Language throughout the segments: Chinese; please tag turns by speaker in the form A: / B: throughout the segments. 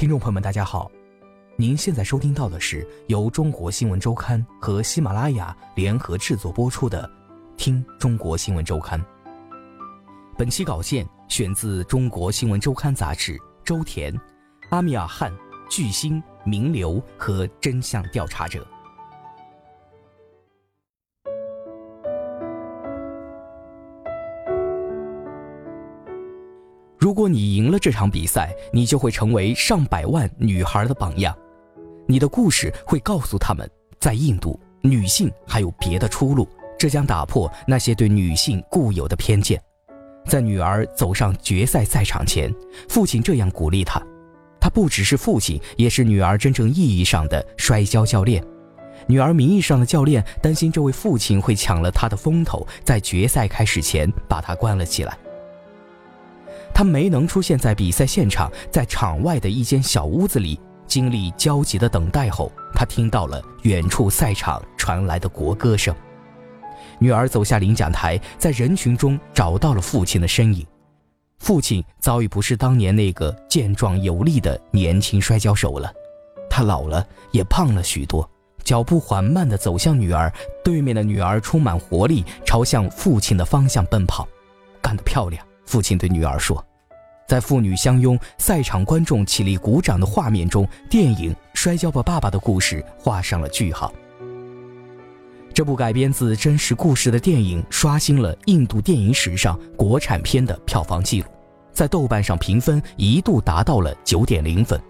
A: 听众朋友们，大家好，您现在收听到的是由中国新闻周刊和喜马拉雅联合制作播出的《听中国新闻周刊》。本期稿件选自《中国新闻周刊》杂志，周田、阿米尔汗、巨星、名流和真相调查者。如果你赢了这场比赛，你就会成为上百万女孩的榜样。你的故事会告诉他们，在印度，女性还有别的出路。这将打破那些对女性固有的偏见。在女儿走上决赛赛场前，父亲这样鼓励她：“他不只是父亲，也是女儿真正意义上的摔跤教练。女儿名义上的教练担心这位父亲会抢了他的风头，在决赛开始前把他关了起来。”他没能出现在比赛现场，在场外的一间小屋子里，经历焦急的等待后，他听到了远处赛场传来的国歌声。女儿走下领奖台，在人群中找到了父亲的身影。父亲早已不是当年那个健壮有力的年轻摔跤手了，他老了，也胖了许多，脚步缓慢地走向女儿。对面的女儿充满活力，朝向父亲的方向奔跑。干得漂亮！父亲对女儿说。在父女相拥、赛场观众起立鼓掌的画面中，电影《摔跤吧，爸爸》的故事画上了句号。这部改编自真实故事的电影刷新了印度电影史上国产片的票房纪录，在豆瓣上评分一度达到了九点零分。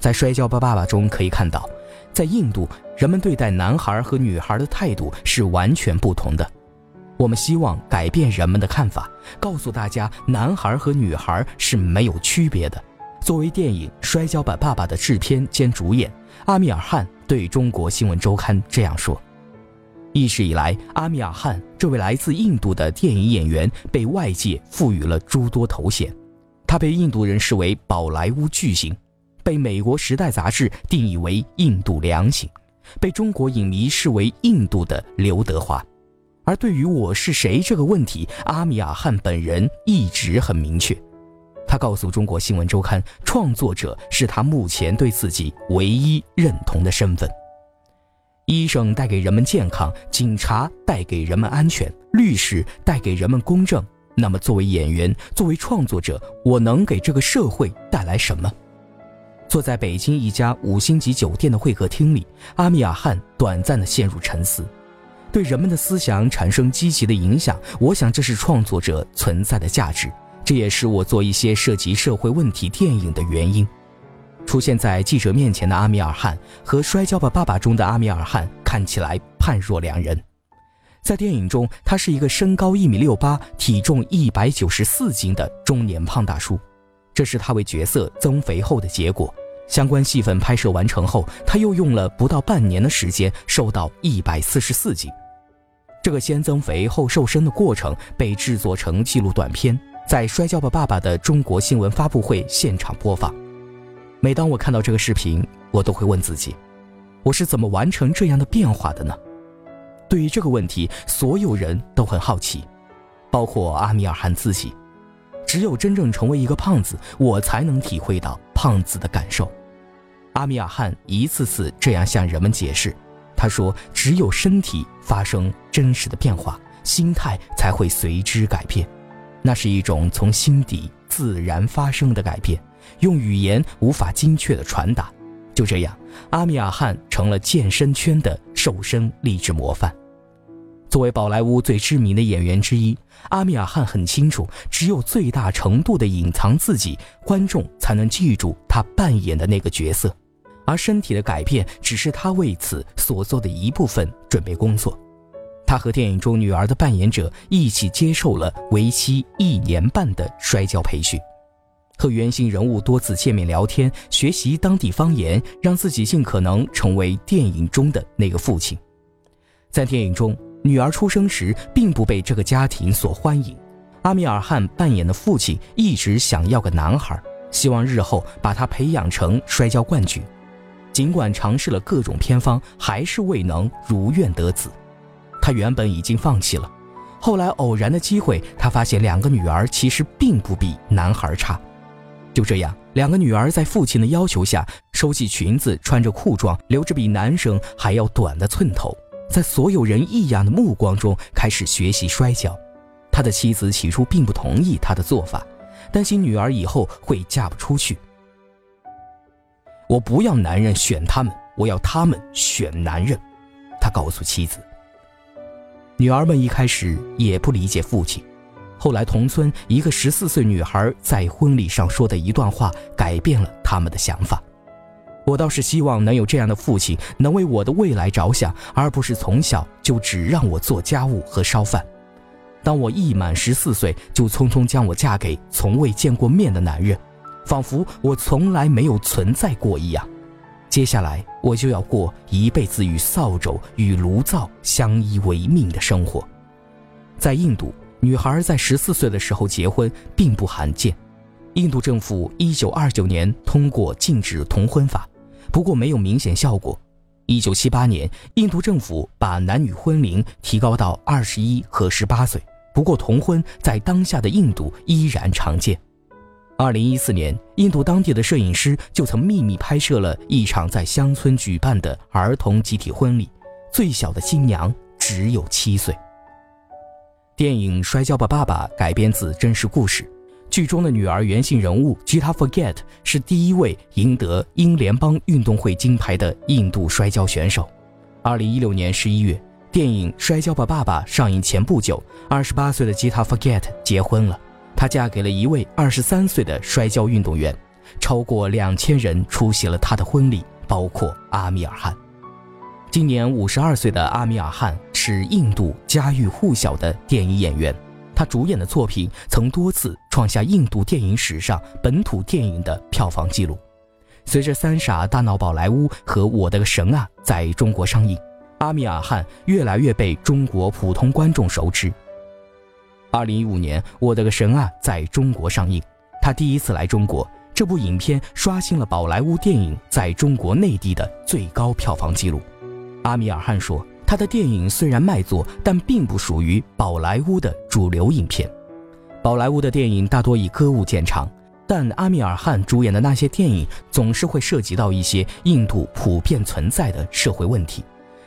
A: 在《摔跤吧，爸爸》中可以看到，在印度，人们对待男孩和女孩的态度是完全不同的。我们希望改变人们的看法，告诉大家，男孩和女孩是没有区别的。作为电影《摔跤吧，爸爸》的制片兼主演，阿米尔汗对中国新闻周刊这样说：“一直以来，阿米尔汗这位来自印度的电影演员被外界赋予了诸多头衔。他被印度人视为宝莱坞巨星，被美国《时代》杂志定义为印度良心，被中国影迷视为印度的刘德华。”而对于我是谁这个问题，阿米尔汗本人一直很明确。他告诉中国新闻周刊，创作者是他目前对自己唯一认同的身份。医生带给人们健康，警察带给人们安全，律师带给人们公正。那么，作为演员，作为创作者，我能给这个社会带来什么？坐在北京一家五星级酒店的会客厅里，阿米尔汗短暂地陷入沉思。对人们的思想产生积极的影响，我想这是创作者存在的价值，这也是我做一些涉及社会问题电影的原因。出现在记者面前的阿米尔汗和《摔跤吧，爸爸》中的阿米尔汗看起来判若两人。在电影中，他是一个身高一米六八、体重一百九十四斤的中年胖大叔，这是他为角色增肥后的结果。相关戏份拍摄完成后，他又用了不到半年的时间瘦到一百四十四斤。这个先增肥后瘦身的过程被制作成纪录短片，在《摔跤吧，爸爸》的中国新闻发布会现场播放。每当我看到这个视频，我都会问自己：我是怎么完成这样的变化的呢？对于这个问题，所有人都很好奇，包括阿米尔汗自己。只有真正成为一个胖子，我才能体会到胖子的感受。阿米尔汗一次次这样向人们解释，他说：“只有身体发生真实的变化，心态才会随之改变。那是一种从心底自然发生的改变，用语言无法精确的传达。”就这样，阿米尔汗成了健身圈的瘦身励志模范。作为宝莱坞最知名的演员之一，阿米尔汗很清楚，只有最大程度的隐藏自己，观众才能记住他扮演的那个角色。而身体的改变只是他为此所做的一部分准备工作。他和电影中女儿的扮演者一起接受了为期一年半的摔跤培训。和原型人物多次见面聊天，学习当地方言，让自己尽可能成为电影中的那个父亲。在电影中，女儿出生时并不被这个家庭所欢迎。阿米尔汗扮演的父亲一直想要个男孩，希望日后把他培养成摔跤冠军。尽管尝试了各种偏方，还是未能如愿得子。他原本已经放弃了，后来偶然的机会，他发现两个女儿其实并不比男孩差。就这样，两个女儿在父亲的要求下，收起裙子，穿着裤装，留着比男生还要短的寸头，在所有人异样的目光中开始学习摔跤。他的妻子起初并不同意他的做法，担心女儿以后会嫁不出去。我不要男人选他们，我要他们选男人。他告诉妻子。女儿们一开始也不理解父亲。后来，同村一个十四岁女孩在婚礼上说的一段话，改变了他们的想法。我倒是希望能有这样的父亲，能为我的未来着想，而不是从小就只让我做家务和烧饭。当我一满十四岁，就匆匆将我嫁给从未见过面的男人，仿佛我从来没有存在过一样。接下来，我就要过一辈子与扫帚与炉灶相依为命的生活。在印度。女孩在十四岁的时候结婚并不罕见，印度政府一九二九年通过禁止同婚法，不过没有明显效果。一九七八年，印度政府把男女婚龄提高到二十一和十八岁，不过同婚在当下的印度依然常见。二零一四年，印度当地的摄影师就曾秘密拍摄了一场在乡村举办的儿童集体婚礼，最小的新娘只有七岁。电影《摔跤吧，爸爸》改编自真实故事，剧中的女儿原型人物 Gita Forget 是第一位赢得英联邦运动会金牌的印度摔跤选手。二零一六年十一月，电影《摔跤吧，爸爸》上映前不久，二十八岁的 Gita Forget 结婚了，她嫁给了一位二十三岁的摔跤运动员，超过两千人出席了她的婚礼，包括阿米尔汗。今年五十二岁的阿米尔汗是印度家喻户晓的电影演员，他主演的作品曾多次创下印度电影史上本土电影的票房纪录。随着《三傻大闹宝莱坞》和《我的神啊》在中国上映，阿米尔汗越来越被中国普通观众熟知。二零一五年，《我的个神啊》在中国上映，他第一次来中国，这部影片刷新了宝莱坞电影在中国内地的最高票房纪录。阿米尔汗说：“他的电影虽然卖座，但并不属于宝莱坞的主流影片。宝莱坞的电影大多以歌舞见长，但阿米尔汗主演的那些电影总是会涉及到一些印度普遍存在的社会问题。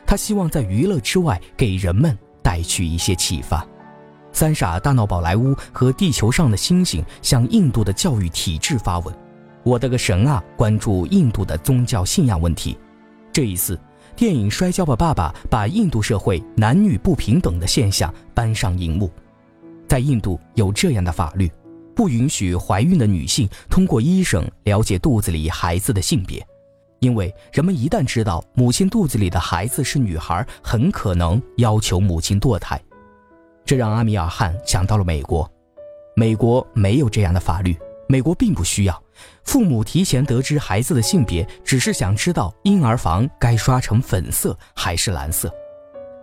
A: 他希望在娱乐之外给人们带去一些启发。《三傻大闹宝莱坞》和《地球上的星星》向印度的教育体制发问。我的个神啊！关注印度的宗教信仰问题。这一次。”电影《摔跤吧，爸爸》把印度社会男女不平等的现象搬上荧幕。在印度有这样的法律，不允许怀孕的女性通过医生了解肚子里孩子的性别，因为人们一旦知道母亲肚子里的孩子是女孩，很可能要求母亲堕胎。这让阿米尔汗想到了美国，美国没有这样的法律，美国并不需要。父母提前得知孩子的性别，只是想知道婴儿房该刷成粉色还是蓝色。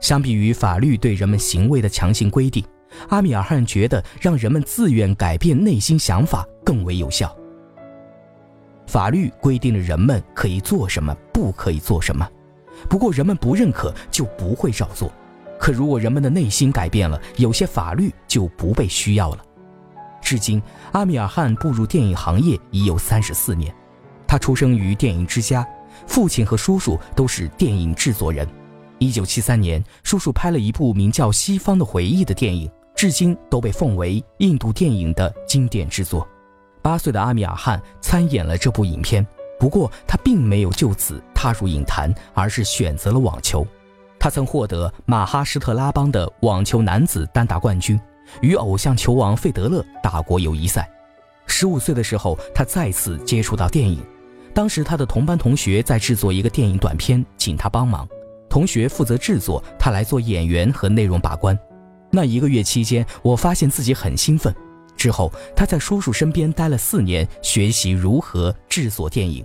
A: 相比于法律对人们行为的强行规定，阿米尔汗觉得让人们自愿改变内心想法更为有效。法律规定了人们可以做什么，不可以做什么，不过人们不认可就不会照做。可如果人们的内心改变了，有些法律就不被需要了。至今，阿米尔汗步入电影行业已有三十四年。他出生于电影之家，父亲和叔叔都是电影制作人。一九七三年，叔叔拍了一部名叫《西方的回忆》的电影，至今都被奉为印度电影的经典之作。八岁的阿米尔汗参演了这部影片，不过他并没有就此踏入影坛，而是选择了网球。他曾获得马哈施特拉邦的网球男子单打冠军。与偶像球王费德勒打过友谊赛。十五岁的时候，他再次接触到电影。当时他的同班同学在制作一个电影短片，请他帮忙。同学负责制作，他来做演员和内容把关。那一个月期间，我发现自己很兴奋。之后，他在叔叔身边待了四年，学习如何制作电影。